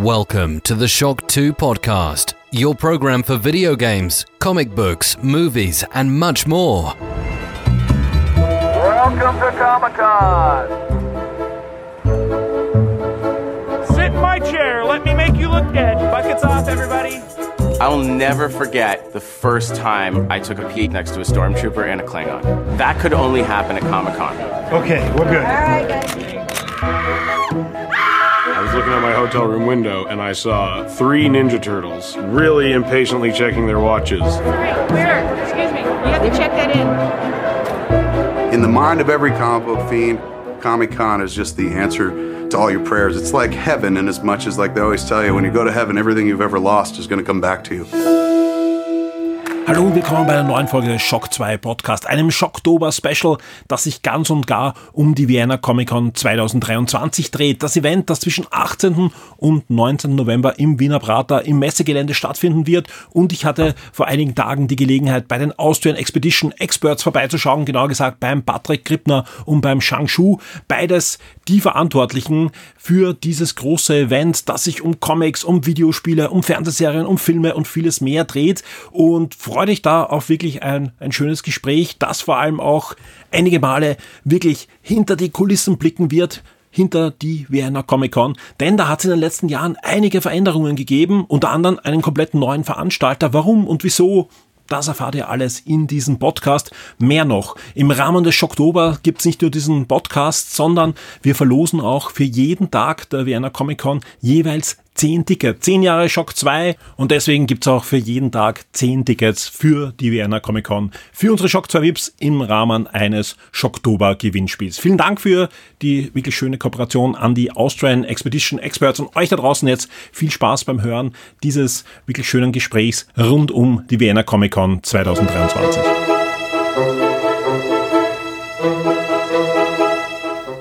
Welcome to the Shock 2 podcast, your program for video games, comic books, movies, and much more. Welcome to Comic Con. Sit in my chair. Let me make you look dead. Buckets off, everybody. I'll never forget the first time I took a peek next to a stormtrooper and a Klingon. That could only happen at Comic Con. Okay, we're good. I was looking at my hotel room window and I saw three Ninja Turtles really impatiently checking their watches. Where? Excuse me. You have to check that in. In the mind of every comic book fiend, Comic Con is just the answer to all your prayers. It's like heaven, in as much as, like they always tell you, when you go to heaven, everything you've ever lost is going to come back to you. Hallo und willkommen bei einer neuen Folge des Shock 2 Podcast, einem Schocktober Special, das sich ganz und gar um die Vienna Comic Con 2023 dreht. Das Event, das zwischen 18. und 19. November im Wiener Prater im Messegelände stattfinden wird. Und ich hatte vor einigen Tagen die Gelegenheit, bei den Austrian Expedition Experts vorbeizuschauen, genauer gesagt beim Patrick Krippner und beim Shang Shu. Beides die Verantwortlichen für dieses große Event, das sich um Comics, um Videospiele, um Fernsehserien, um Filme und vieles mehr dreht. Und freue dich da auf wirklich ein, ein schönes Gespräch, das vor allem auch einige Male wirklich hinter die Kulissen blicken wird hinter die Vienna Comic Con, denn da hat es in den letzten Jahren einige Veränderungen gegeben, unter anderem einen kompletten neuen Veranstalter. Warum und wieso? Das erfahrt ihr alles in diesem Podcast. Mehr noch, im Rahmen des Schocktober gibt es nicht nur diesen Podcast, sondern wir verlosen auch für jeden Tag der Vienna Comic Con jeweils 10 Tickets. 10 Jahre Schock 2 und deswegen gibt's auch für jeden Tag 10 Tickets für die Vienna Comic Con für unsere Schock 2 VIPs im Rahmen eines Schocktober Gewinnspiels. Vielen Dank für die wirklich schöne Kooperation an die Austrian Expedition Experts und euch da draußen jetzt viel Spaß beim Hören dieses wirklich schönen Gesprächs rund um die Vienna Comic Con 2023.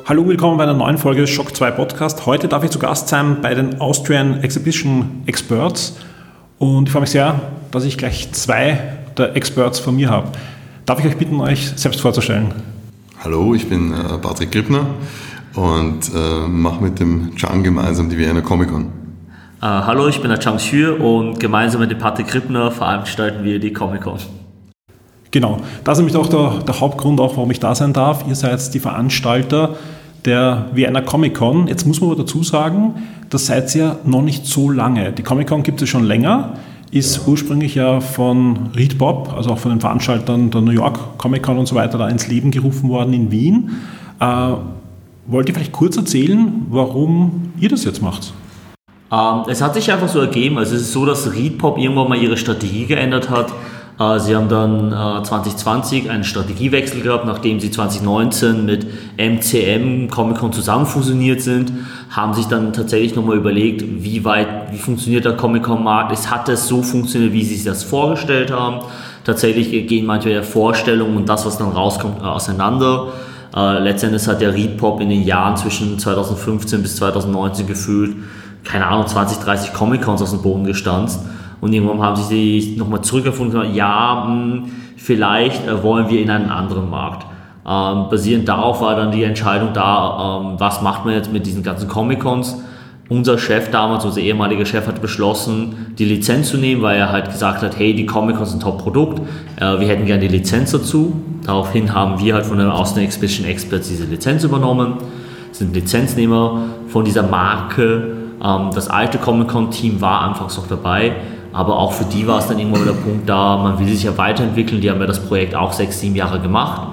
Hallo und willkommen bei einer neuen Folge des Shock 2 Podcast. Heute darf ich zu Gast sein bei den Austrian Exhibition Experts und ich freue mich sehr, dass ich gleich zwei der Experts von mir habe. Darf ich euch bitten, euch selbst vorzustellen? Hallo, ich bin äh, Patrick Grippner und äh, mache mit dem Chang gemeinsam die Vienna Comic Con. Äh, hallo, ich bin der Chang Xue und gemeinsam mit dem Patrick Grippner veranstalten wir die Comic Con. Genau, das ist nämlich auch der, der Hauptgrund, auch, warum ich da sein darf. Ihr seid die Veranstalter der Vienna Comic Con. Jetzt muss man aber dazu sagen, das seid ihr noch nicht so lange. Die Comic Con gibt es schon länger, ist ursprünglich ja von Reed Bob, also auch von den Veranstaltern der New York Comic Con und so weiter, da ins Leben gerufen worden in Wien. Äh, wollt ihr vielleicht kurz erzählen, warum ihr das jetzt macht? Ähm, es hat sich einfach so ergeben, also es ist so, dass Reed Pop irgendwann mal ihre Strategie geändert hat. Äh, sie haben dann äh, 2020 einen Strategiewechsel gehabt, nachdem sie 2019 mit MCM Comic Con zusammen fusioniert sind, haben sich dann tatsächlich nochmal überlegt, wie weit, wie funktioniert der Comic Con Markt. Es hat es so funktioniert, wie sie sich das vorgestellt haben. Tatsächlich gehen manchmal der Vorstellung und das, was dann rauskommt, auseinander. Äh, letztendlich hat der Reed Pop in den Jahren zwischen 2015 bis 2019 gefühlt, keine Ahnung, 20, 30 Comic Cons aus dem Boden gestanzt. Und irgendwann haben sie sich nochmal zurückgefunden und gesagt, ja, mh, vielleicht äh, wollen wir in einen anderen Markt. Ähm, basierend darauf war dann die Entscheidung da, ähm, was macht man jetzt mit diesen ganzen Comic-Cons. Unser Chef damals, unser ehemaliger Chef, hat beschlossen, die Lizenz zu nehmen, weil er halt gesagt hat, hey, die Comic-Cons sind ein Top-Produkt, äh, wir hätten gerne die Lizenz dazu. Daraufhin haben wir halt von den Austin Expedition Experts diese Lizenz übernommen, sind Lizenznehmer von dieser Marke. Ähm, das alte Comic-Con-Team war anfangs noch dabei, aber auch für die war es dann irgendwann der Punkt da, man will sich ja weiterentwickeln. Die haben ja das Projekt auch sechs, sieben Jahre gemacht.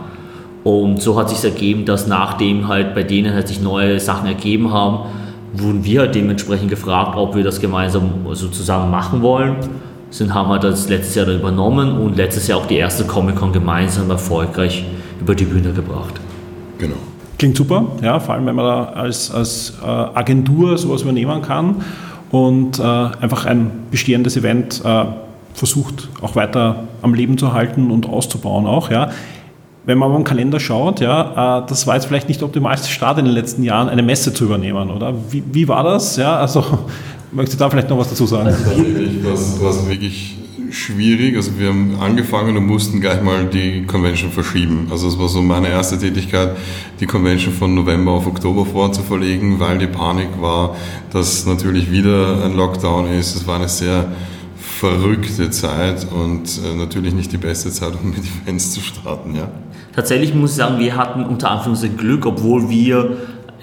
Und so hat sich ergeben, dass nachdem halt bei denen halt sich neue Sachen ergeben haben, wurden wir halt dementsprechend gefragt, ob wir das gemeinsam so zusammen machen wollen. Sind haben halt das letztes Jahr dann übernommen und letztes Jahr auch die erste Comic-Con gemeinsam erfolgreich über die Bühne gebracht. Genau. Klingt super, ja, vor allem wenn man da als, als äh, Agentur sowas übernehmen kann und äh, einfach ein bestehendes Event äh, versucht auch weiter am Leben zu halten und auszubauen auch, ja. Wenn man mal im Kalender schaut, ja, äh, das war jetzt vielleicht nicht der optimalste Start in den letzten Jahren, eine Messe zu übernehmen, oder? Wie, wie war das? Ja, also möchtest du da vielleicht noch was dazu sagen? Wirklich, was, was wirklich schwierig. Also wir haben angefangen und mussten gleich mal die Convention verschieben. Also es war so meine erste Tätigkeit, die Convention von November auf Oktober vorzuverlegen, weil die Panik war, dass natürlich wieder ein Lockdown ist. Es war eine sehr verrückte Zeit und äh, natürlich nicht die beste Zeit, um mit Events zu starten. Ja. Tatsächlich muss ich sagen, wir hatten unter Anführungszeichen Glück, obwohl wir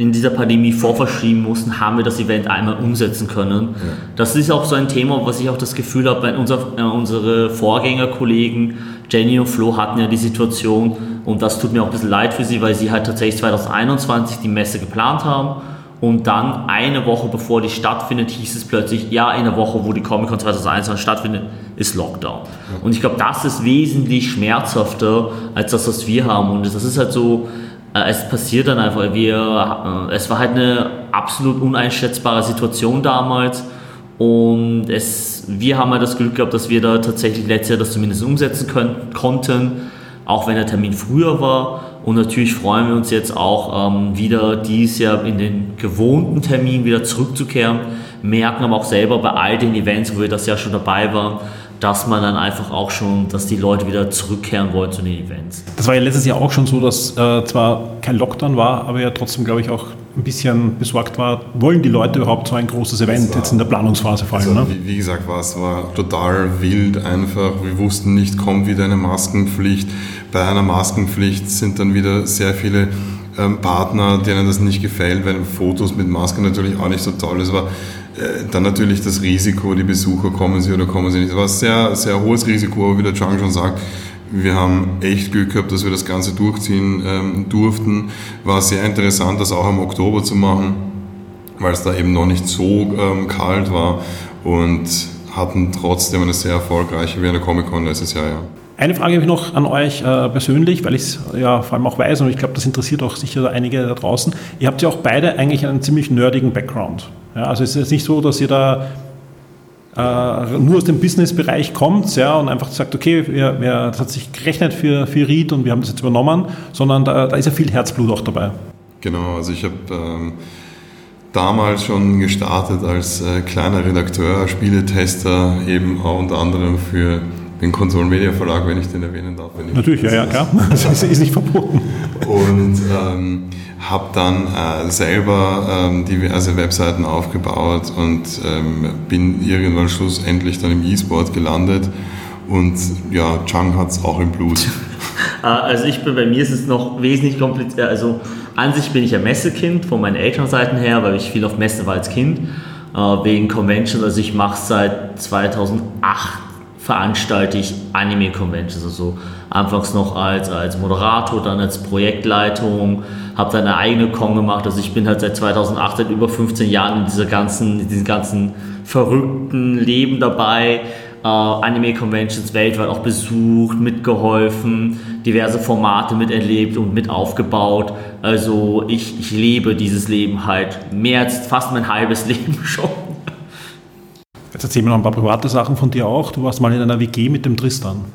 in dieser Pandemie vorverschieben mussten, haben wir das Event einmal umsetzen können. Ja. Das ist auch so ein Thema, was ich auch das Gefühl habe, weil unser, äh, unsere Vorgängerkollegen Jenny und Flo hatten ja die Situation und das tut mir auch ein bisschen leid für sie, weil sie halt tatsächlich 2021 die Messe geplant haben und dann eine Woche bevor die stattfindet, hieß es plötzlich, ja, in der Woche, wo die Comic-Con 2021 stattfindet, ist Lockdown. Und ich glaube, das ist wesentlich schmerzhafter als das, was wir haben. Und das ist halt so, es passiert dann einfach. Wir, äh, es war halt eine absolut uneinschätzbare Situation damals. Und es, wir haben halt das Glück gehabt, dass wir da tatsächlich letztes Jahr das zumindest umsetzen können, konnten, auch wenn der Termin früher war. Und natürlich freuen wir uns jetzt auch ähm, wieder dieses Jahr in den gewohnten Termin wieder zurückzukehren, merken aber auch selber bei all den Events, wo wir das Jahr schon dabei waren, dass man dann einfach auch schon, dass die Leute wieder zurückkehren wollen zu den Events. Das war ja letztes Jahr auch schon so, dass äh, zwar kein Lockdown war, aber ja trotzdem, glaube ich, auch ein bisschen besorgt war, wollen die Leute überhaupt so ein großes Event war, jetzt in der Planungsphase vor allem? Also, ne? wie, wie, gesagt, war es war total wild einfach. Wir wussten nicht, kommt wieder eine Maskenpflicht. Bei einer Maskenpflicht sind dann wieder sehr viele ähm, Partner, denen das nicht gefällt, weil Fotos mit Maske natürlich auch nicht so toll ist. Aber dann natürlich das Risiko, die Besucher kommen sie oder kommen sie nicht. Es war ein sehr, sehr hohes Risiko, aber wie der Chang schon sagt, wir haben echt Glück gehabt, dass wir das Ganze durchziehen ähm, durften. War sehr interessant, das auch im Oktober zu machen, weil es da eben noch nicht so ähm, kalt war und hatten trotzdem eine sehr erfolgreiche Wiener Comic Con letztes Jahr. Ja. Eine Frage habe ich noch an euch äh, persönlich, weil ich es ja vor allem auch weiß und ich glaube, das interessiert auch sicher einige da draußen. Ihr habt ja auch beide eigentlich einen ziemlich nerdigen Background. Ja, also es ist nicht so, dass ihr da äh, nur aus dem Businessbereich kommt ja, und einfach sagt, okay, wir, wir, das hat sich gerechnet für, für Reed und wir haben das jetzt übernommen, sondern da, da ist ja viel Herzblut auch dabei. Genau, also ich habe ähm, damals schon gestartet als äh, kleiner Redakteur, Spieletester, eben auch unter anderem für den Konsolen Media Verlag, wenn ich den erwähnen darf. Natürlich, ja, ja, klar. Das ist, ist nicht verboten. Und ähm, habe dann äh, selber ähm, diverse Webseiten aufgebaut und ähm, bin irgendwann schlussendlich dann im E-Sport gelandet. Und ja, Chang hat es auch im Blut. Ah, also ich bin, bei mir ist es noch wesentlich komplizierter. Also an sich bin ich ein Messekind von meinen Elternseiten her, weil ich viel auf Messe war als Kind, äh, wegen Conventions. Also ich mache seit 2008 veranstalte ich Anime-Conventions, also anfangs noch als, als Moderator, dann als Projektleitung, habe dann eine eigene Con gemacht, also ich bin halt seit 2008, seit über 15 Jahren in dieser ganzen, in diesem ganzen verrückten Leben dabei, äh, Anime-Conventions weltweit auch besucht, mitgeholfen, diverse Formate miterlebt und mit aufgebaut, also ich, ich lebe dieses Leben halt mehr als fast mein halbes Leben schon. Jetzt erzähl mir noch ein paar private Sachen von dir auch. Du warst mal in einer WG mit dem Tristan.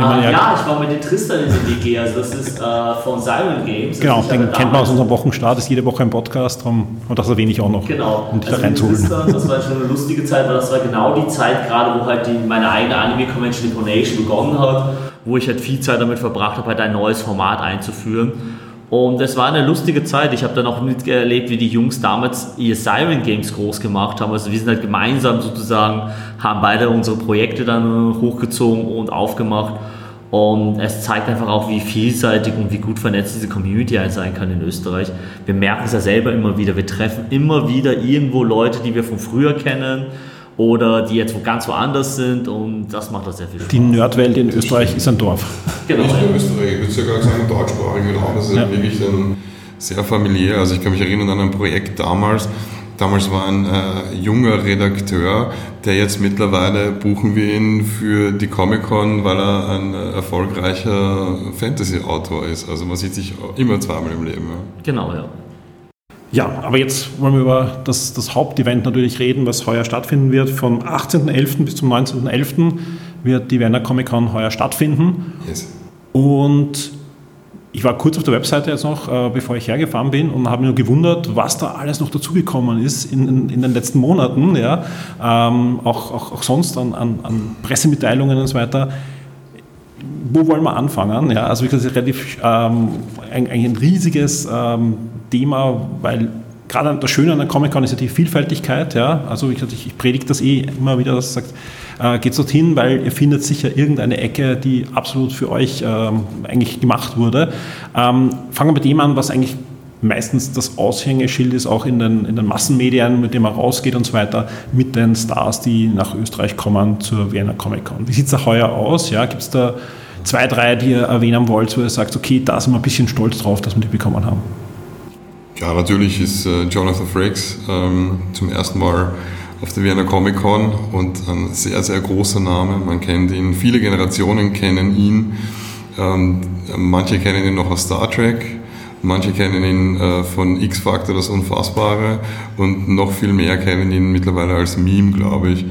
Ah, ja, ja, ich war mit dem Tristan in der WG, also das ist äh, von Siren Games. Genau, den kennt man aus unserem Wochenstart, ist jede Woche ein Podcast, um, und das erwähne ich auch noch, genau. um dich also da reinzuholen. Tristan, das war schon eine lustige Zeit, weil das war genau die Zeit gerade, wo halt die, meine eigene Anime-Convention Incarnation begonnen hat, wo ich halt viel Zeit damit verbracht habe, halt ein neues Format einzuführen. Und es war eine lustige Zeit. Ich habe dann auch miterlebt, wie die Jungs damals ihr Siren Games groß gemacht haben. Also wir sind halt gemeinsam sozusagen, haben beide unsere Projekte dann hochgezogen und aufgemacht. Und es zeigt einfach auch, wie vielseitig und wie gut vernetzt diese Community sein kann in Österreich. Wir merken es ja selber immer wieder. Wir treffen immer wieder irgendwo Leute, die wir von früher kennen oder die jetzt wo ganz woanders sind und das macht das sehr viel Spaß. Die Nerdwelt in Österreich ist ein Dorf. Genau. Nicht nur Österreich, ich würde sogar sagen deutschsprachigen Raum. Das ist ja. wirklich dann sehr familiär. Also ich kann mich erinnern an ein Projekt damals. Damals war ein äh, junger Redakteur, der jetzt mittlerweile buchen wir ihn für die Comic-Con, weil er ein äh, erfolgreicher Fantasy-Autor ist. Also man sieht sich immer zweimal im Leben. Ja. Genau, ja. Ja, aber jetzt wollen wir über das, das Hauptevent natürlich reden, was heuer stattfinden wird. Vom 18.11. bis zum 19.11. wird die Werner Comic Con heuer stattfinden. Yes. Und ich war kurz auf der Webseite jetzt noch, äh, bevor ich hergefahren bin und habe mir nur gewundert, was da alles noch dazugekommen ist in, in, in, den letzten Monaten, ja, ähm, auch, auch, auch sonst an, an, an, Pressemitteilungen und so weiter. Wo wollen wir anfangen? Ja, also wie gesagt, relativ ähm, ein, ein, riesiges ähm, Thema, weil gerade das Schöne an der Comic-Con ist ja die Vielfältigkeit. Ja, also ich, ich predige das eh immer wieder, dass sagt, äh, geht dorthin, weil ihr findet sicher irgendeine Ecke, die absolut für euch ähm, eigentlich gemacht wurde. Ähm, fangen wir mit dem an, was eigentlich meistens das Aushängeschild ist, auch in den, in den Massenmedien, mit dem man rausgeht und so weiter, mit den Stars, die nach Österreich kommen zur Vienna Comic Con. Wie sieht es da heuer aus? Ja, Gibt es da zwei, drei, die ihr erwähnen wollt, wo ihr sagt, okay, da sind wir ein bisschen stolz drauf, dass wir die bekommen haben? Ja, natürlich ist äh, Jonathan Frakes ähm, zum ersten Mal auf der Vienna Comic Con und ein sehr, sehr großer Name. Man kennt ihn, viele Generationen kennen ihn. Ähm, manche kennen ihn noch aus Star Trek, manche kennen ihn äh, von X-Factor, das Unfassbare und noch viel mehr kennen ihn mittlerweile als Meme, glaube ich.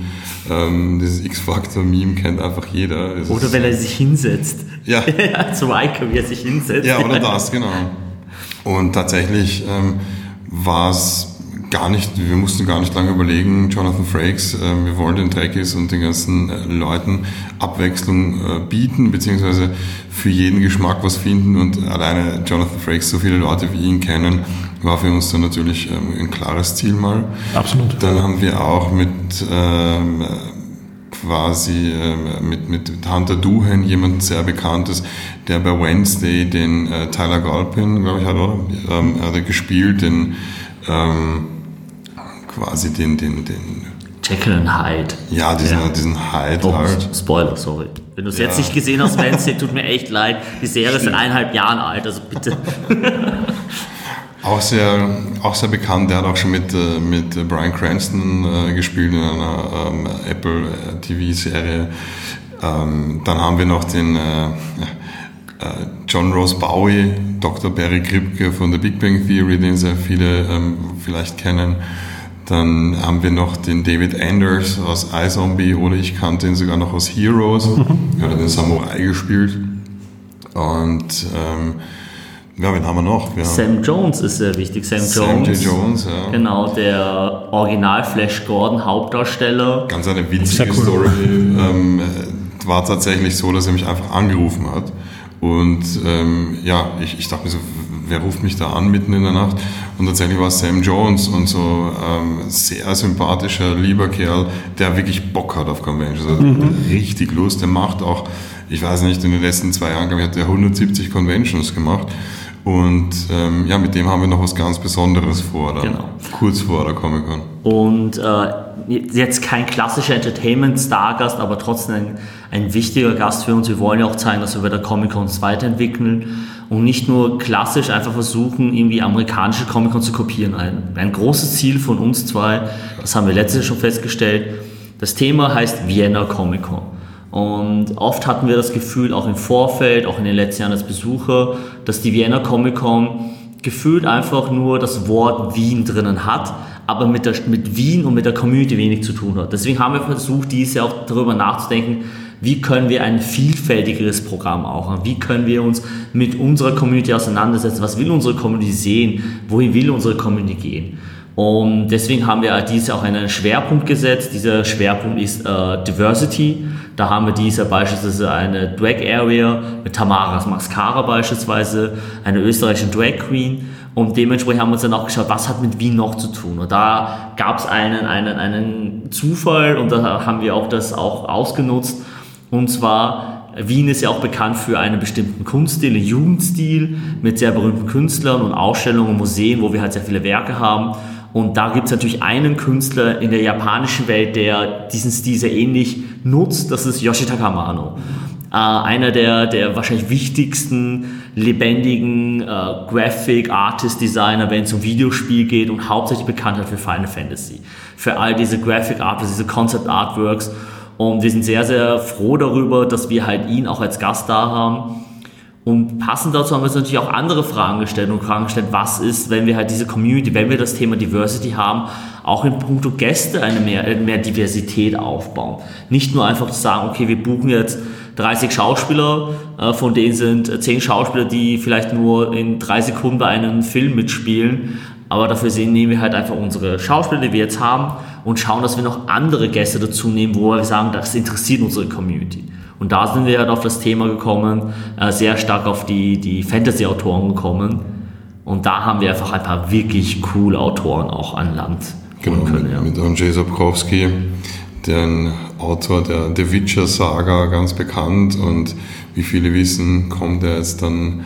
Ähm, dieses X-Factor-Meme kennt einfach jeder. Es oder wenn er sich hinsetzt. Ja. Zum Icon, wie er sich hinsetzt. Ja, oder das, genau. Und tatsächlich ähm, war es gar nicht, wir mussten gar nicht lange überlegen, Jonathan Frakes, äh, wir wollen den Trekkies und den ganzen äh, Leuten Abwechslung äh, bieten, beziehungsweise für jeden Geschmack was finden und alleine Jonathan Frakes, so viele Leute wie ihn kennen, war für uns dann natürlich ähm, ein klares Ziel mal. Absolut. Dann haben wir auch mit ähm, quasi ähm, mit, mit Hunter Duhan, jemand sehr bekanntes, der bei Wednesday den äh, Tyler Galpin, glaube ich, hat, oder? Ähm, hat er gespielt, den ähm, quasi den, den, den Jekyll and Hyde. Ja, diesen, ja. diesen Hyde oh, halt. Spoiler, sorry. Wenn du es ja. jetzt nicht gesehen hast, Wednesday, tut mir echt leid. Die Serie ist in eineinhalb Jahren alt, also bitte. auch, sehr, auch sehr bekannt, der hat auch schon mit, äh, mit Brian Cranston äh, gespielt in einer ähm, Apple äh, TV-Serie. Ähm, dann haben wir noch den äh, John Rose Bowie, Dr. Barry Kripke von der Big Bang Theory, den sehr viele ähm, vielleicht kennen. Dann haben wir noch den David Anders aus iZombie oder ich kannte ihn sogar noch aus Heroes. Mhm. Er hat den Samurai gespielt. Und ähm, ja, wen haben wir noch? Wir Sam Jones ist sehr wichtig. Sam, Sam Jones. Jones, ja. Genau, der Original Flash Gordon Hauptdarsteller. Ganz eine witzige cool. Story. Ähm, war tatsächlich so, dass er mich einfach angerufen hat. Und ähm, ja, ich, ich dachte mir so, wer ruft mich da an mitten in der Nacht? Und tatsächlich war es Sam Jones und so ähm, sehr sympathischer, lieber Kerl, der wirklich Bock hat auf Conventions. Also mhm. richtig Lust. Der macht auch, ich weiß nicht, in den letzten zwei Jahren, glaube ich, hat er 170 Conventions gemacht. Und ähm, ja, mit dem haben wir noch was ganz Besonderes vor, dann, genau. kurz vor der Comic-Con. Und äh, jetzt kein klassischer Entertainment-Star-Gast, aber trotzdem ein, ein wichtiger Gast für uns. Wir wollen ja auch zeigen, dass wir bei der Comic-Con uns weiterentwickeln und nicht nur klassisch einfach versuchen, irgendwie amerikanische Comic-Con zu kopieren. Ein, ein großes Ziel von uns zwei, das haben wir letztes Jahr schon festgestellt, das Thema heißt Vienna Comic-Con. Und oft hatten wir das Gefühl, auch im Vorfeld, auch in den letzten Jahren als Besucher, dass die Vienna Comic Con gefühlt einfach nur das Wort Wien drinnen hat, aber mit, der, mit Wien und mit der Community wenig zu tun hat. Deswegen haben wir versucht, dieses Jahr auch darüber nachzudenken, wie können wir ein vielfältigeres Programm auch haben? Wie können wir uns mit unserer Community auseinandersetzen? Was will unsere Community sehen? Wohin will unsere Community gehen? Und deswegen haben wir Jahr auch einen Schwerpunkt gesetzt. Dieser Schwerpunkt ist äh, Diversity. Da haben wir dieses Jahr beispielsweise eine Drag Area mit Tamaras Mascara beispielsweise, eine österreichische Drag Queen. Und dementsprechend haben wir uns dann auch geschaut, was hat mit Wien noch zu tun. Und da gab es einen, einen, einen Zufall und da haben wir auch das auch ausgenutzt. Und zwar Wien ist ja auch bekannt für einen bestimmten Kunststil, einen Jugendstil mit sehr berühmten Künstlern und Ausstellungen und Museen, wo wir halt sehr viele Werke haben. Und da gibt es natürlich einen Künstler in der japanischen Welt, der diesen Stil sehr ähnlich nutzt. Das ist Yoshitaka Amano. Äh, einer der, der wahrscheinlich wichtigsten lebendigen äh, Graphic Artist Designer, wenn es um Videospiel geht und hauptsächlich bekannt hat für Final Fantasy. Für all diese Graphic Artworks, diese Concept Artworks. Und wir sind sehr, sehr froh darüber, dass wir halt ihn auch als Gast da haben und passend dazu haben wir uns natürlich auch andere Fragen gestellt und Fragen gestellt, was ist, wenn wir halt diese Community, wenn wir das Thema Diversity haben, auch in puncto Gäste eine mehr, mehr Diversität aufbauen. Nicht nur einfach zu sagen, okay, wir buchen jetzt 30 Schauspieler, äh, von denen sind 10 Schauspieler, die vielleicht nur in drei Sekunden bei einem Film mitspielen. Aber dafür sehen, nehmen wir halt einfach unsere Schauspieler, die wir jetzt haben, und schauen, dass wir noch andere Gäste dazu nehmen, wo wir sagen, das interessiert unsere Community. Und da sind wir halt auf das Thema gekommen, äh, sehr stark auf die, die Fantasy-Autoren gekommen. Und da haben wir einfach ein paar wirklich coole Autoren auch an Land genau, können. Ja. Mit Andrzej Sapkowski, der Autor der The Witcher Saga ganz bekannt und wie viele wissen, kommt er jetzt dann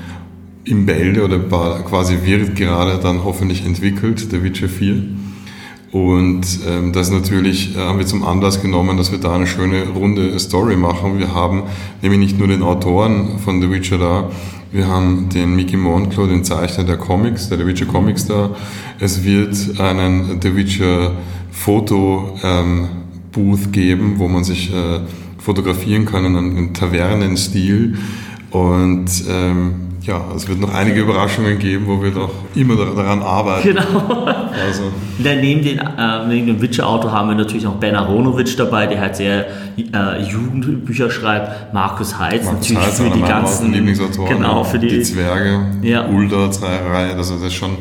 im Bälde oder quasi wird gerade dann hoffentlich entwickelt, The Witcher 4. Und ähm, das natürlich äh, haben wir zum Anlass genommen, dass wir da eine schöne runde Story machen. Wir haben nämlich nicht nur den Autoren von The Witcher da, wir haben den Mickey Monclo, den Zeichner der Comics, der The Witcher Comics da. Es wird einen The Witcher Foto ähm, Booth geben, wo man sich äh, fotografieren kann in einem Tavernenstil. Und ähm, ja, es wird noch einige Überraschungen geben, wo wir doch immer daran arbeiten. Genau. Also. neben, den, äh, neben dem Witcher-Auto haben wir natürlich noch Ben Aronovic dabei, der halt sehr äh, Jugendbücher schreibt. Markus Heitz Markus natürlich Heitz, für die ganzen Lieblingsautoren, genau, für die, die Zwerge, ja. Ulda-Reihe. Also das ist schon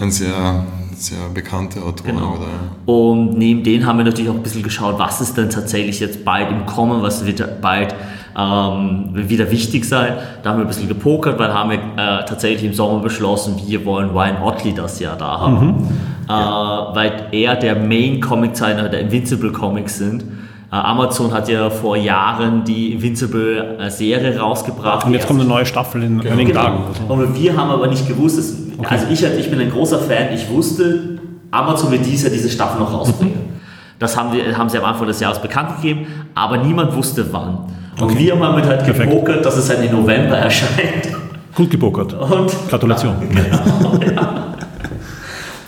ein sehr sehr bekannte Autoren. Genau. Und neben denen haben wir natürlich auch ein bisschen geschaut, was ist denn tatsächlich jetzt bald im Kommen, was wird bald ähm, wieder wichtig sein. Da haben wir ein bisschen gepokert, weil haben wir äh, tatsächlich im Sommer beschlossen, wir wollen Ryan Otley das Jahr da haben. Mhm. Äh, weil er der Main-Comic-Zeichner der Invincible Comics sind. Äh, Amazon hat ja vor Jahren die Invincible-Serie äh, rausgebracht. Und jetzt kommt eine neue Staffel in genau. einigen Tagen. Und wir haben aber nicht gewusst, dass, okay. also ich, ich bin ein großer Fan, ich wusste, Amazon wird dieses Jahr diese Staffel noch rausbringen. Mhm. Das haben, wir, haben sie am Anfang des Jahres bekannt gegeben, aber niemand wusste wann. Und okay. wir haben damit halt Perfekt. gepokert, dass es halt im November erscheint. Gut gepokert. Und, Gratulation. Genau, ja.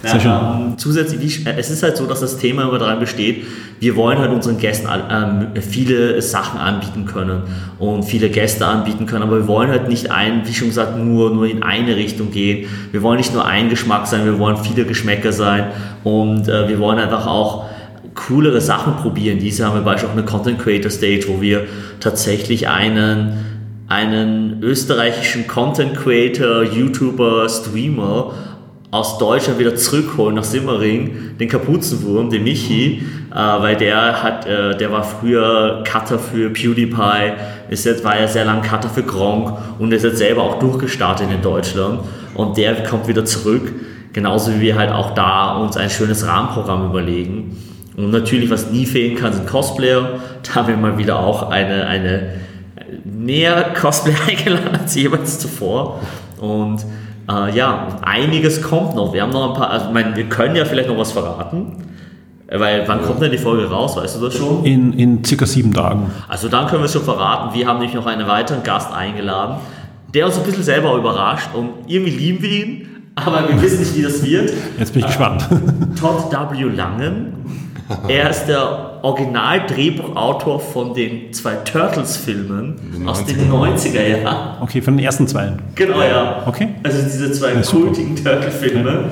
Sehr schön. Ähm, zusätzlich, äh, es ist halt so, dass das Thema immer daran besteht, wir wollen halt unseren Gästen ähm, viele Sachen anbieten können und viele Gäste anbieten können, aber wir wollen halt nicht ein, wie schon gesagt, nur, nur in eine Richtung gehen. Wir wollen nicht nur ein Geschmack sein, wir wollen viele Geschmäcker sein und äh, wir wollen einfach auch coolere Sachen probieren. Diese haben wir beispielsweise auch eine Content Creator Stage, wo wir tatsächlich einen, einen österreichischen Content Creator, YouTuber, Streamer aus Deutschland wieder zurückholen nach Simmering, den Kapuzenwurm, den Michi, äh, weil der hat, äh, der war früher Cutter für PewDiePie, ist jetzt, war ja sehr lange Cutter für Gronk und ist jetzt selber auch durchgestartet in Deutschland und der kommt wieder zurück, genauso wie wir halt auch da uns ein schönes Rahmenprogramm überlegen. Und natürlich, was nie fehlen kann, sind Cosplayer. Da haben wir mal wieder auch eine, eine mehr Cosplayer eingeladen als jeweils zuvor. Und äh, ja, einiges kommt noch. Wir haben noch ein paar, also ich meine, wir können ja vielleicht noch was verraten. Weil wann kommt denn die Folge raus, weißt du das schon? In, in circa sieben Tagen. Also dann können wir es schon verraten. Wir haben nämlich noch einen weiteren Gast eingeladen, der uns ein bisschen selber überrascht und irgendwie lieben wir ihn, aber wir wissen nicht, wie das wird. Jetzt bin ich gespannt. Todd W. Langen er ist der Original-Drehbuchautor von den zwei Turtles-Filmen aus den 90er Jahren. Okay, von den ersten zwei. Genau, ja. Okay. Also diese zwei ja, kultigen Turtle-Filme.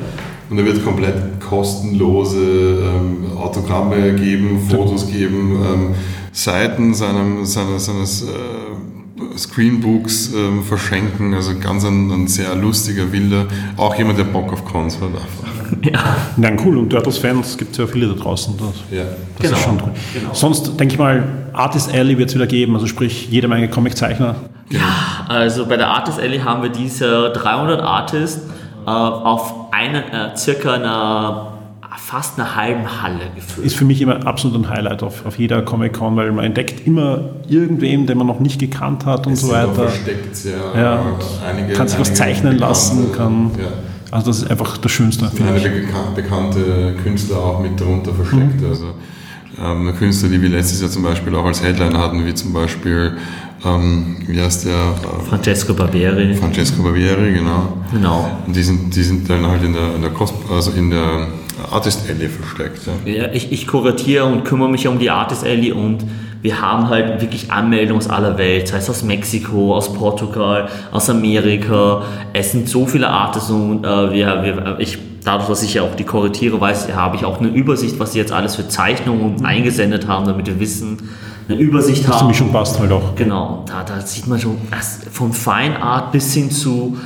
Und er wird komplett kostenlose ähm, Autogramme geben, Fotos geben, ähm, Seiten seinem, seines, seines äh, Screenbooks ähm, verschenken. Also ganz ein, ein, sehr lustiger, wilder, auch jemand, der Bock auf Cons hat. Ja. Na cool. Und Turtles-Fans gibt es ja viele da draußen. Das, ja. das genau. ist schon cool. Genau. Sonst denke ich mal, Artist Alley wird es wieder geben, also sprich jede Menge Comiczeichner. Ja, also bei der Artist Alley haben wir diese 300 Artists äh, auf eine, äh, circa einer fast einer halben Halle gefüllt. Ist für mich immer absolut ein Highlight auf, auf jeder Comic-Con, weil man entdeckt immer irgendwem, den man noch nicht gekannt hat und es so weiter. Versteckt, ja. ja einige, kann sich was zeichnen lassen, kann. Ja. Also das ist einfach das Schönste. Einige bekannte Künstler auch mit darunter versteckt. Mhm. Also ähm, Künstler, die wir letztes Jahr zum Beispiel auch als Headline hatten, wie zum Beispiel, ähm, wie heißt der? Äh, Francesco Barbieri. Francesco Barbieri, genau. Genau. Und die sind, die sind dann halt in der, in der, Cos also in der Artist Alley versteckt. Ja, ja ich, ich kuratiere und kümmere mich um die Artist Alley und wir haben halt wirklich Anmeldungen aus aller Welt, sei es aus Mexiko, aus Portugal, aus Amerika. Es sind so viele Artists und äh, wir, wir, ich dadurch, dass ich ja auch die korrigiere, weiß, habe ich auch eine Übersicht, was sie jetzt alles für Zeichnungen eingesendet haben, damit wir wissen, eine Übersicht die haben. Mischung passt halt auch. Genau, da, da sieht man schon das vom Feinart bis hin zu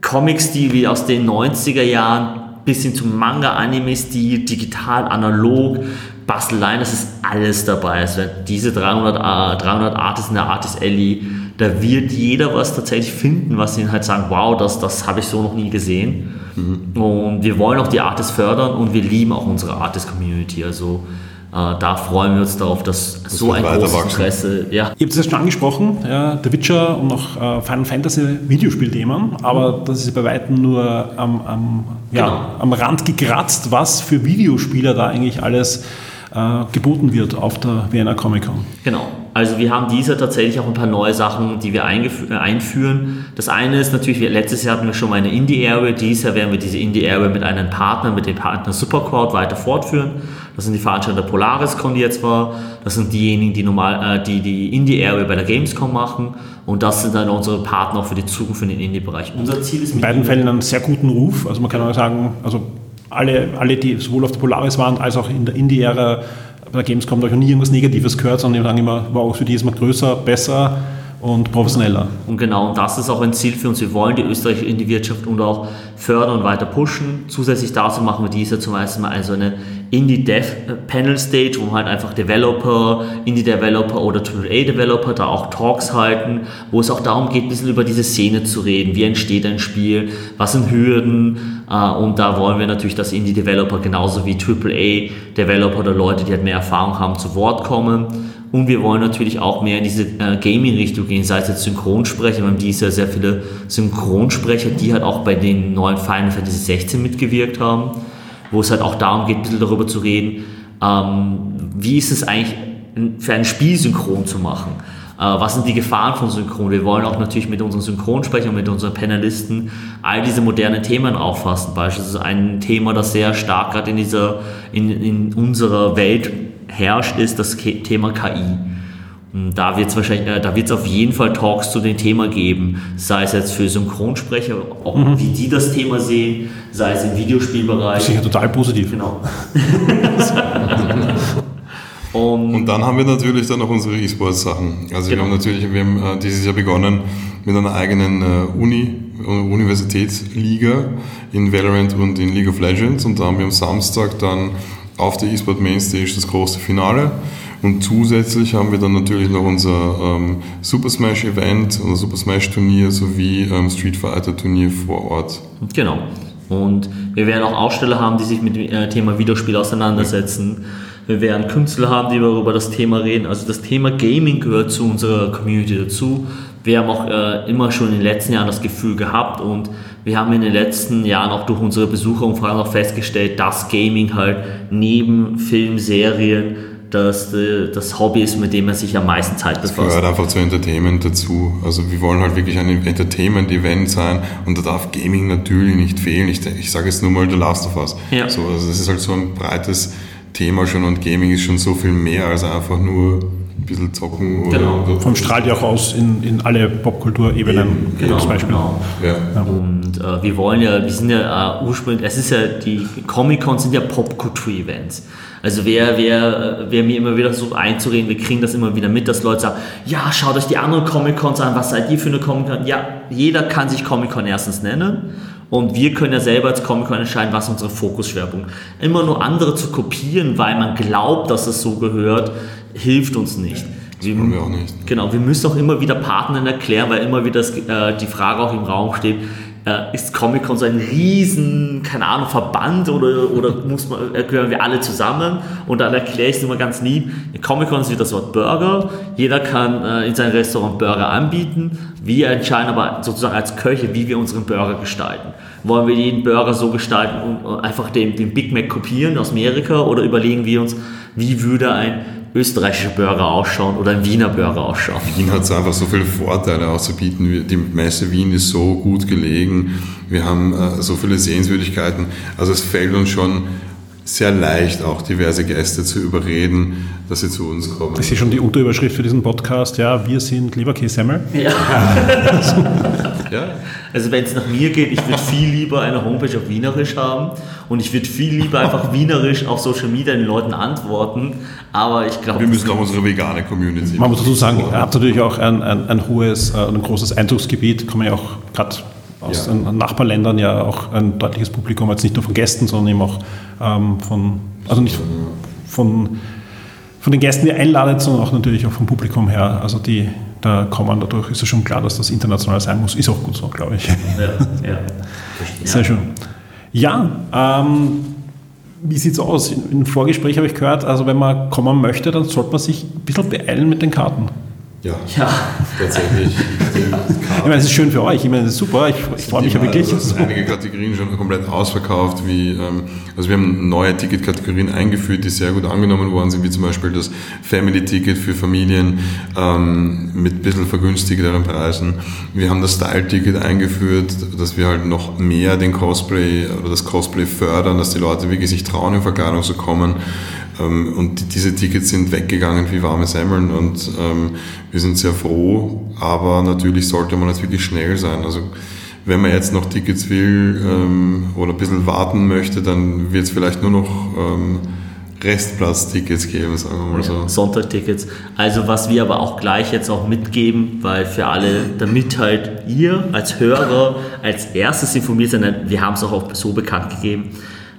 Comic-Stil wie aus den 90er Jahren, bis hin zu Manga-Anime-Stil, digital, analog, Basteleien, das ist alles dabei. Also diese 300, äh, 300 Artists in der Artist Alley, da wird jeder was tatsächlich finden, was ihnen halt sagen, wow, das, das habe ich so noch nie gesehen. Und wir wollen auch die Artists fördern und wir lieben auch unsere Artist-Community. Also äh, da freuen wir uns darauf, dass so wird ein großes wachsen. Interesse, ja, Ihr habt es ja schon angesprochen, ja, The Witcher und noch äh, Final Fantasy Videospielthemen, aber das ist bei Weitem nur am, am, ja, Genau. am Rand gekratzt, was für Videospieler da eigentlich alles äh, geboten wird auf der Vienna Comic Con. Genau. Also wir haben diese tatsächlich auch ein paar neue Sachen, die wir äh, einführen. Das eine ist natürlich, wir, letztes Jahr hatten wir schon mal eine Indie-Area, dieses Jahr werden wir diese Indie-Area mit einem Partner, mit dem Partner Supercrowd weiter fortführen. Das sind die Veranstalter der PolarisCon, die jetzt war. Das sind diejenigen, die normal, äh, die, die Indie-Area bei der Gamescom machen. Und das sind dann unsere Partner auch für die Zukunft für den Indie-Bereich. Unser Ziel ist In beiden Fällen einen sehr guten Ruf. Also man kann auch sagen, also alle, alle, die sowohl auf der Polaris waren, als auch in der Indie-Ära bei der Gamescom, da habe ich noch nie irgendwas Negatives gehört, sondern die sagen immer, wow, für die ist man größer, besser und professioneller. Und genau, und das ist auch ein Ziel für uns. Wir wollen die österreichische Indie-Wirtschaft und auch fördern und weiter pushen. Zusätzlich dazu machen wir dieses Jahr zum ersten Mal also eine Indie-Dev-Panel-Stage, wo wir halt einfach Developer, Indie-Developer oder AAA-Developer da auch Talks halten, wo es auch darum geht, ein bisschen über diese Szene zu reden. Wie entsteht ein Spiel? Was sind Hürden? Äh, Und da wollen wir natürlich, dass Indie-Developer genauso wie AAA-Developer oder Leute, die halt mehr Erfahrung haben, zu Wort kommen. Und wir wollen natürlich auch mehr in diese äh, Gaming-Richtung gehen, sei es jetzt Synchronsprecher. Wir haben dieses Jahr sehr viele Synchronsprecher, die halt auch bei den neuen Final Fantasy 16 mitgewirkt haben, wo es halt auch darum geht, ein bisschen darüber zu reden, ähm, wie ist es eigentlich für ein Spiel synchron zu machen. Äh, was sind die Gefahren von Synchron? Wir wollen auch natürlich mit unseren Synchronsprechern, mit unseren Panelisten all diese modernen Themen auffassen. Beispielsweise ein Thema, das sehr stark gerade in in, in unserer Welt herrscht, ist das Thema KI. Und Da wird es wahrscheinlich, äh, da wird es auf jeden Fall Talks zu dem Thema geben, sei es jetzt für Synchronsprecher, auch wie die das Thema sehen, sei es im Videospielbereich. Sicher total positiv. Genau. Und, Und dann haben wir natürlich dann noch unsere E-Sports-Sachen. Also Genau. wir haben natürlich, wir haben äh, dieses Jahr begonnen mit einer eigenen äh, Uni, äh, Universitätsliga in Valorant und in League of Legends. Und da haben wir am Samstag dann auf der E-Sport Mainstage das große Finale. Und zusätzlich haben wir dann natürlich noch unser ähm, Super Smash Event, unser Super Smash Turnier sowie ähm, Street Fighter Turnier vor Ort. Genau. Und wir werden auch Aussteller haben, die sich mit dem äh, Thema Videospiel auseinandersetzen. Wir werden Künstler haben, die über das Thema reden. Also das Thema Gaming gehört zu unserer Community dazu. Wir haben auch äh, immer schon in den letzten Jahren das Gefühl gehabt und wir haben in den letzten Jahren auch durch unsere Besucherumfragen auch festgestellt, dass Gaming halt neben Film, Serien das, äh, das Hobby ist, mit dem man sich am meisten Zeit befasst. gehört einfach zu Entertainment dazu. Also wir wollen halt wirklich ein Entertainment-Event sein und da darf Gaming natürlich nicht fehlen. Ich, ich sage jetzt nur mal The Last of Us. Ja. So, also das ist halt so ein breites Thema schon und Gaming ist schon so viel mehr als einfach nur ein bisschen zocken oder, Genau. oder Vom strahlt ja auch aus in, in alle Popkulturebenen Genau, zum Beispiel. genau. Ja. Und äh, wir wollen ja, wir sind ja äh, ursprünglich, es ist ja, die Comic-Cons sind ja Popkultur-Events. Also wer, wer, äh, wer mir immer wieder so einzureden, wir kriegen das immer wieder mit, dass Leute sagen, ja, schaut euch die anderen Comic-Cons an, was seid ihr für eine Comic-Con? Ja, jeder kann sich Comic-Con erstens nennen und wir können ja selber als Comic-Con entscheiden, was unsere Fokusschwerpunkt Immer nur andere zu kopieren, weil man glaubt, dass es so gehört, hilft uns nicht. Wir, wir auch nicht. Genau, wir müssen auch immer wieder Partnern erklären, weil immer wieder das, äh, die Frage auch im Raum steht, äh, ist Comic-Con so ein riesen, keine Ahnung, Verband oder, oder muss man, äh, gehören wir alle zusammen? Und dann erkläre ich es immer ganz lieb. Comic-Con ist wie das Wort Burger. Jeder kann äh, in seinem Restaurant Burger anbieten. Wir entscheiden aber sozusagen als Köche, wie wir unseren Burger gestalten. Wollen wir jeden Burger so gestalten und äh, einfach den, den Big Mac kopieren aus Amerika oder überlegen wir uns, wie würde ein österreichischer Burger ausschauen oder ein Wiener Burger ausschauen? Wien hat so einfach so viele Vorteile auszubieten. Die Messe Wien ist so gut gelegen. Wir haben äh, so viele Sehenswürdigkeiten. Also es fällt uns schon sehr leicht, auch diverse Gäste zu überreden, dass sie zu uns kommen. Ich sehe schon die Unterüberschrift für diesen Podcast, ja, wir sind Leberkässemmel. Ja. Ja. Also wenn es nach mir geht, ich würde viel lieber eine Homepage auf Wienerisch haben und ich würde viel lieber einfach Wienerisch auf Social Media den Leuten antworten. Aber ich glaube, Wir müssen auch unsere vegane Community. Man muss dazu sagen, ihr habt natürlich auch ein, ein, ein hohes, äh, ein großes Einzugsgebiet, kommen ja auch gerade aus Ja. den Nachbarländern ja auch ein deutliches Publikum, jetzt nicht nur von Gästen, sondern eben auch ähm, von, also nicht von, von den Gästen, die ihr einladet, sondern auch natürlich auch vom Publikum her. Also die da kommen, dadurch ist es schon klar, dass das international sein muss. Ist auch gut so, glaube ich. ja, ja. Sehr schön. Ja, ähm, wie sieht es aus? Im Vorgespräch habe ich gehört, also wenn man kommen möchte, dann sollte man sich ein bisschen beeilen mit den Karten. Ja, ja. tatsächlich. Ich meine, es ist schön für euch, ich meine, das ist super, ich, ich freue mich ja wirklich. Also, es sind einige Kategorien schon komplett ausverkauft, wie, ähm, also wir haben neue Ticketkategorien eingeführt, die sehr gut angenommen worden sind, wie zum Beispiel das Family-Ticket für Familien ähm, mit ein bisschen vergünstigteren Preisen. Wir haben das Style-Ticket eingeführt, dass wir halt noch mehr den Cosplay oder das Cosplay fördern, dass die Leute wirklich sich trauen, in Verkleidung zu kommen. Ähm, Und die- diese Tickets sind weggegangen wie warme Semmeln und ähm, wir sind sehr froh, aber natürlich sollte man jetzt wirklich schnell sein. Also wenn man jetzt noch Tickets will ähm, oder ein bisschen warten möchte, dann wird es vielleicht nur noch ähm, Restplatz-Tickets geben, sagen wir mal so. Sonntagtickets. Also was wir aber auch gleich jetzt auch mitgeben, weil für alle, damit halt ihr als Hörer als erstes informiert seid, wir haben es auch, so bekannt gegeben.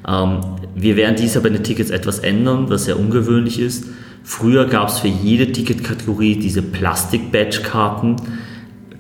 Ähm, wir werden dies aber bei den Tickets etwas ändern, was sehr ungewöhnlich ist. Früher gab es für jede Ticketkategorie diese Plastik-Badge-Karten.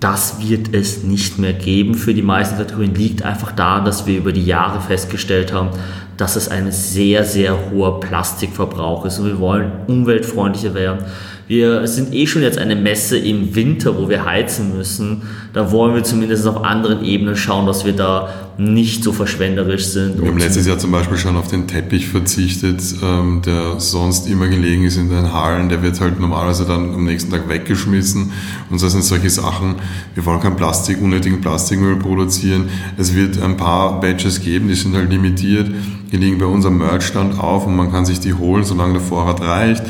Das wird es nicht mehr geben für die meisten Kategorien. Liegt einfach daran, dass wir über die Jahre festgestellt haben, dass es ein sehr, sehr hoher Plastikverbrauch ist und wir wollen umweltfreundlicher werden. Wir sind eh schon jetzt eine Messe im Winter, wo wir heizen müssen. Da wollen wir zumindest auf anderen Ebenen schauen, dass wir da nicht so verschwenderisch sind. Wir haben letztes Jahr zum Beispiel schon auf den Teppich verzichtet, ähm, der sonst immer gelegen ist in den Hallen. Der wird halt normalerweise dann am nächsten Tag weggeschmissen. Und das sind solche Sachen. Wir wollen kein Plastik, unnötigen Plastikmüll produzieren. Es wird ein paar Badges geben, die sind halt limitiert. Die liegen bei unserem Merchstand auf und man kann sich die holen, solange der Vorrat reicht.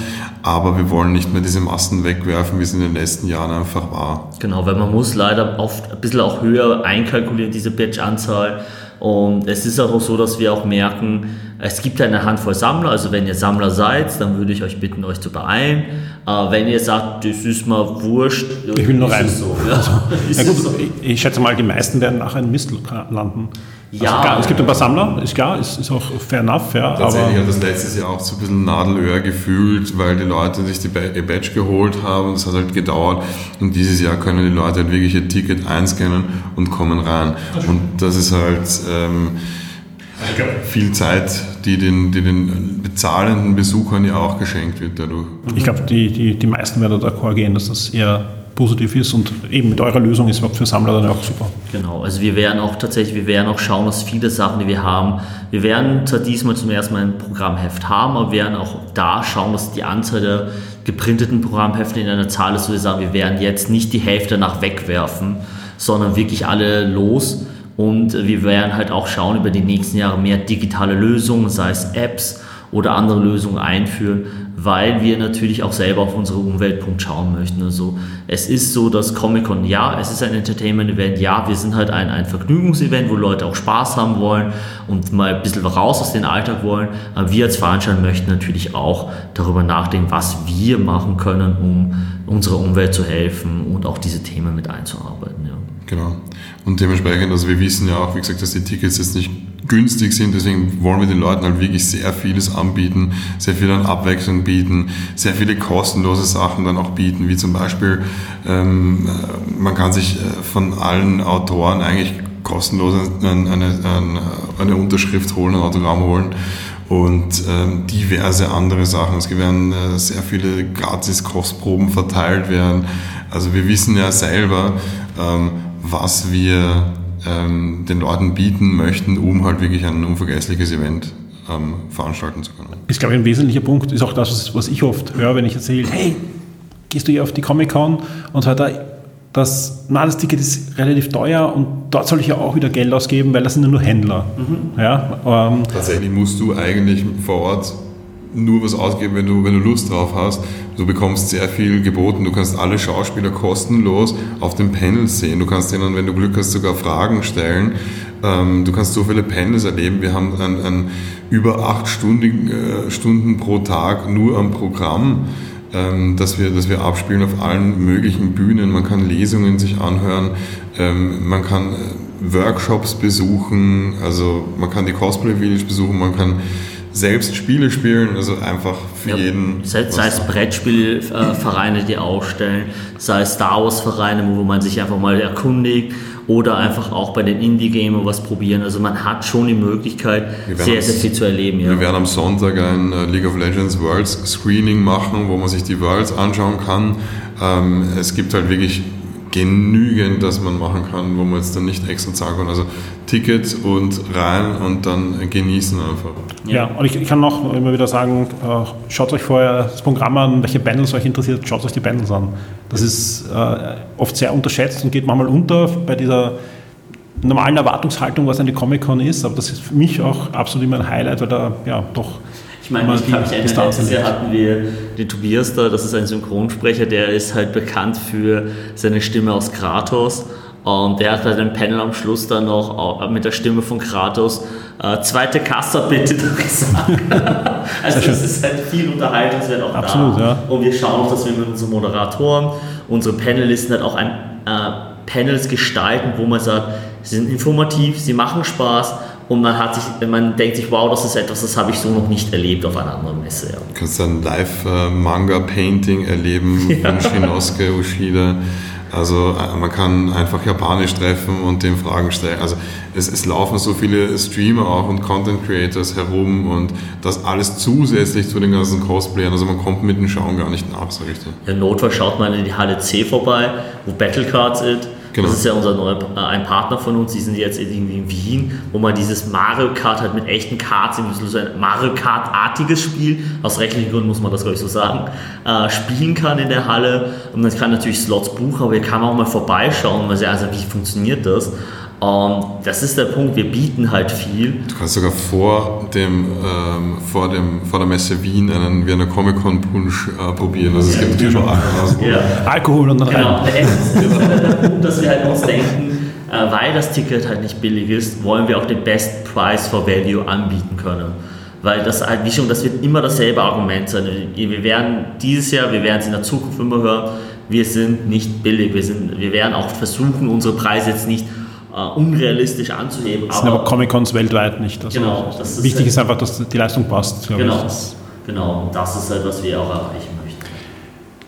Aber wir wollen nicht mehr diese Massen wegwerfen, wie es in den letzten Jahren einfach war. Genau, weil man muss leider oft ein bisschen auch höher einkalkulieren, diese Batch-Anzahl. Und es ist auch so, dass wir auch merken, es gibt eine Handvoll Sammler. Also wenn ihr Sammler seid, dann würde ich euch bitten, euch zu beeilen. Äh, wenn ihr sagt, das ist mal wurscht, Ich will rein. es So, ja. Ja gut, so. ich, ich schätze mal, die meisten werden nachher in Mist landen. Ja. Also es gibt ein paar Sammler, ist klar, ist, ist auch fair enough, ja, Tatsächlich hat das letztes Jahr auch so ein bisschen Nadelöhr gefühlt, weil die Leute sich die ihr Badge geholt haben. Das hat halt gedauert. Und dieses Jahr können die Leute halt wirklich ihr Ticket einscannen und kommen rein. Und das ist halt ähm, viel Zeit, die den, die den bezahlenden Besuchern ja auch geschenkt wird dadurch. ich glaube, die, die, die meisten werden da d'accord gehen, dass das eher positiv ist und eben mit eurer Lösung ist für Sammler dann auch super. Genau, also wir werden auch tatsächlich, wir werden auch schauen, dass viele Sachen, die wir haben, wir werden zwar diesmal zum ersten Mal ein Programmheft haben, aber wir werden auch da schauen, dass die Anzahl der geprinteten Programmhefte in einer Zahl ist, wo wir sagen, wir werden jetzt nicht die Hälfte danach wegwerfen, sondern wirklich alle los und wir werden halt auch schauen, über die nächsten Jahre mehr digitale Lösungen, sei es Apps oder andere Lösungen einführen, weil wir natürlich auch selber auf unsere Umweltpunkt schauen möchten. Also es ist so, dass Comic-Con, ja, es ist ein Entertainment-Event, ja, wir sind halt ein, ein Vergnügungsevent, wo Leute auch Spaß haben wollen und mal ein bisschen raus aus dem Alltag wollen. Aber wir als Veranstalter möchten natürlich auch darüber nachdenken, was wir machen können, um unserer Umwelt zu helfen und auch diese Themen mit einzuarbeiten. Ja. Genau. Und dementsprechend, also wir wissen ja auch, wie gesagt, dass die Tickets jetzt nicht günstig sind, deswegen wollen wir den Leuten halt wirklich sehr vieles anbieten, sehr viel an Abwechslung bieten, sehr viele kostenlose Sachen dann auch bieten, wie zum Beispiel, ähm, äh, man kann sich äh, von allen Autoren eigentlich kostenlos eine, eine, eine, eine Unterschrift holen, ein Autogramm holen und ähm, diverse andere Sachen. Es werden äh, sehr viele Gratis-Kostproben verteilt werden. Also wir wissen ja selber, ähm, was wir ähm, den Leuten bieten möchten, um halt wirklich ein unvergessliches Event ähm, veranstalten zu können. Ist, glaube ich, ein wesentlicher Punkt, ist auch das, was- ich oft höre, wenn ich erzähle, hey, gehst du hier auf die Comic-Con und so weiter, das, na, das Ticket ist relativ teuer und dort soll ich ja auch wieder Geld ausgeben, weil das sind ja nur Händler. Ja, ähm, Tatsächlich musst du eigentlich vor Ort nur was ausgeben, wenn du, wenn du Lust drauf hast. Du bekommst sehr viel geboten. Du kannst alle Schauspieler kostenlos auf dem Panel sehen. Du kannst ihnen, wenn du Glück hast, sogar Fragen stellen. Ähm, du kannst so viele Panels erleben. Wir haben ein, ein über acht Stunden, äh, Stunden pro Tag nur am Programm, ähm, dass, wir, dass wir abspielen auf allen möglichen Bühnen. Man kann Lesungen sich anhören. Ähm, man kann äh, Workshops besuchen. Also man kann die Cosplay Village besuchen. Man kann selbst Spiele spielen, also einfach für ja, jeden. Sei, sei es Brettspielvereine, die ausstellen, sei es Star Wars Vereine, wo man sich einfach mal erkundigt oder einfach auch bei den Indie-Gamer was probieren. Also man hat schon die Möglichkeit, sehr, sehr viel zu erleben. Ja. Wir werden am Sonntag ein äh, League of Legends Worlds Screening machen, wo man sich die Worlds anschauen kann. Ähm, es gibt halt wirklich genügend, das man machen kann, wo man jetzt dann nicht extra zahlen kann. Also Tickets und rein und dann genießen einfach. Ja, und ich, ich kann noch immer wieder sagen, äh, schaut euch vorher das Programm an, welche Panels euch interessiert, schaut euch die Panels an. Das ist äh, oft sehr unterschätzt und geht manchmal unter bei dieser normalen Erwartungshaltung, was eine Comic-Con ist, aber das ist für mich auch absolut immer ein Highlight, weil da ja doch ich meine, ich kann mich erinnern, letztes Jahr hatten wir den Tobias da, das ist ein Synchronsprecher, der ist halt bekannt für seine Stimme aus Kratos. Und der hat bei dem Panel am Schluss dann noch mit der Stimme von Kratos äh, zweite Kassa bitte gesagt. also es ist halt viel Unterhaltungswert auch Absolut, da. Ja. Und wir schauen auch, dass wir mit unseren Moderatoren, unsere Panelisten halt auch ein, äh, Panels gestalten, wo man sagt, sie sind informativ, sie machen Spaß und man, hat sich, man denkt sich, wow, das ist etwas, das habe ich so noch nicht erlebt auf einer anderen Messe. Ja. Du kannst dann Live-Manga-Painting erleben ja. von Shinosuke Ushida. Also äh, man kann einfach Japanisch treffen und dem Fragen stellen. Also es, es, laufen so viele Streamer auch und Content Creators herum und das alles zusätzlich zu den ganzen Cosplayern. Also man kommt mit dem Schauen gar nicht nach, sag ich dir. Ja, Notfall schaut man in die Halle C vorbei, wo Battlecards ist Genau. Das ist ja unser neuer, äh, ein Partner von uns, die sind jetzt irgendwie in Wien, wo man dieses Mario Kart halt mit echten Karts, so ein Mario Kart-artiges Spiel, aus rechtlichen Gründen muss man das glaube ich so sagen, äh, spielen kann in der Halle. Und man kann natürlich Slots buchen, aber hier kann man auch mal vorbeischauen, mal sehen, also wie funktioniert das. Und das ist der Punkt, wir bieten halt viel. Du kannst sogar vor, dem, ähm, vor, dem, vor der Messe Wien einen Wiener Comic Con Punsch äh, probieren. Also es gibt natürlich schon Alkohol. Ja. Alkohol und dann genau. rein. Es ist der Punkt, dass wir halt uns denken, äh, weil das Ticket halt nicht billig ist, wollen wir auch den Best Price for Value anbieten können. Weil das halt, wie schon, das wird immer dasselbe Argument sein. Wir werden dieses Jahr, wir werden es in der Zukunft immer hören, wir sind nicht billig. Wir, sind, wir werden auch versuchen, unsere Preise jetzt nicht Uh, unrealistisch anzuheben. Das sind aber, Comic-Cons weltweit nicht. Also genau, ist wichtig halt, ist einfach, dass die Leistung passt. Genau, genau, und das ist halt, was wir auch erreichen möchten.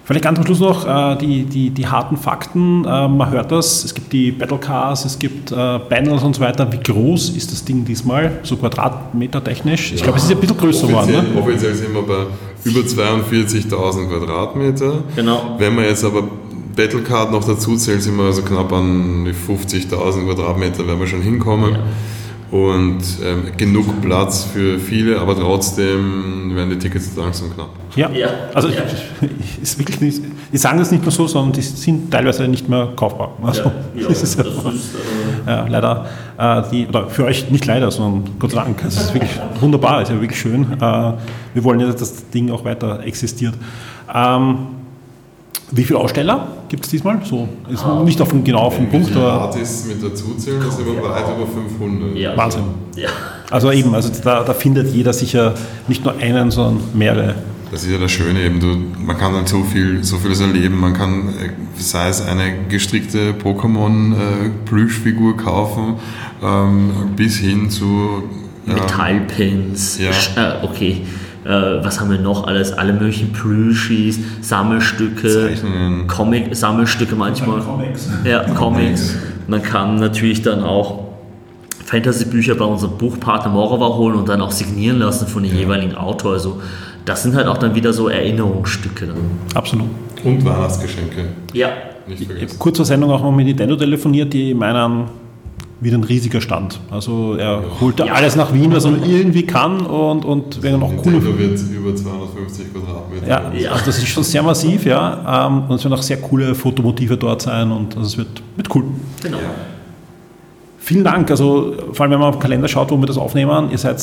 Vielleicht ganz am Schluss noch äh, die, die, die harten Fakten. Äh, man hört das, es gibt die Battle Cars, es gibt äh, Panels und so weiter. Wie groß ist das Ding diesmal, so Quadratmeter technisch? Ich ja. glaube, es ist ein bisschen größer geworden. Ne? Offiziell sind wir bei über 42.000 Quadratmeter. Genau. Wenn man jetzt aber Battlecard noch dazu zählt, sind wir also knapp an die 50.000 Quadratmeter, werden wir schon hinkommen. Ja. Und ähm, genug Platz für viele, aber trotzdem werden die Tickets langsam knapp. Ja, ja. also ja. ist wirklich nicht, die sagen das nicht nur so, sondern die sind teilweise nicht mehr kaufbar. Also, ja, ja, das ist, das ist äh, ja, leider, äh, die, oder für euch nicht leider, sondern Gott sei Dank. Es ist wirklich wunderbar, es ist ja wirklich schön. Äh, wir wollen ja, dass das Ding auch weiter existiert. Ähm, wie viele Aussteller gibt es diesmal? So, ist ah, nicht auf den, genau auf den Punkt. Oder? Artists mit dazuzählen, das sind wir weit über 500. Ja. Wahnsinn. Ja. Also eben, also da, da, findet jeder sicher nicht nur einen, sondern mehrere. Das ist ja das Schöne eben, du, man kann dann so viel, so vieles erleben. Man kann, äh, sei es eine gestrickte Pokémon-Plüschfigur äh, kaufen, ähm, bis hin zu ähm, Metallpins. Ja. Äh, okay äh, was haben wir noch alles? Alle möglichen Plüschis, Sammelstücke, Comic, Sammelstücke manchmal. Comics. Ja, Comics. Man kann natürlich dann auch Fantasy-Bücher bei unserem Buchpartner Morova holen und dann auch signieren lassen von dem ja. jeweiligen Autor. Also das sind halt auch dann wieder so Erinnerungsstücke. Dann. Absolut. Und Weihnachtsgeschenke. Ja. Nicht vergessen. Kurz zur Sendung auch noch mit Nintendo telefoniert, die meinen, wieder ein riesiger Stand. Also er holt ja. alles nach Wien, was er irgendwie kann und, und wenn er noch coole... wird über 250 Quadratmeter. Ja, ja, also das ist schon sehr massiv, ja. Ähm, und es werden auch sehr coole Fotomotive dort sein und also es wird, wird cool. Genau. Ja. Vielen Dank. Also vor allem, wenn man auf den Kalender schaut, wo wir das aufnehmen, ihr seid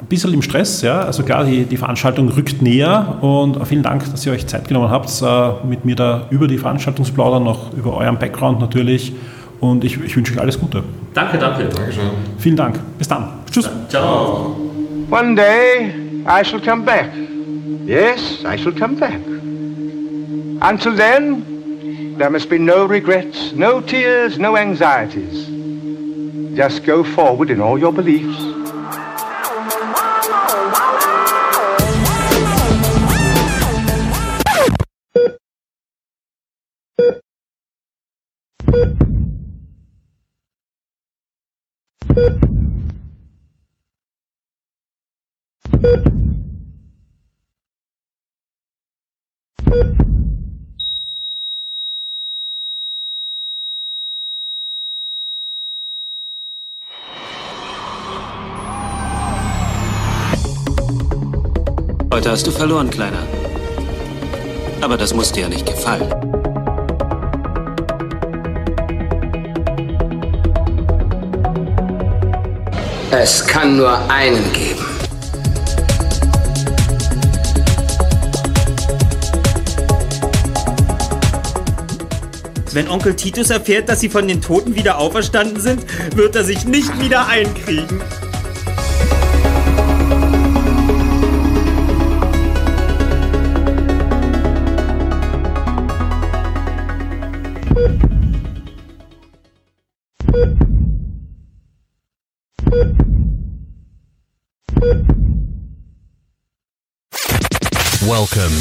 ein bisschen im Stress. Ja? Also klar, die, die Veranstaltung rückt näher und vielen Dank, dass ihr euch Zeit genommen habt, äh, mit mir da über die Veranstaltung zu plaudern, noch über euren Background natürlich. Und ich, ich wünsche euch alles Gute. Danke, danke. Dankeschön. Vielen Dank. Bis dann. Tschüss. Ciao. One day I shall come back. Yes, I shall come back. Until then, there must be no regrets, no tears, no anxieties. Just go forward in all your beliefs. Heute hast du verloren, Kleiner. Aber das muss dir ja nicht gefallen. Es kann nur einen geben. Wenn Onkel Titus erfährt, dass sie von den Toten wieder auferstanden sind, wird er sich nicht wieder einkriegen.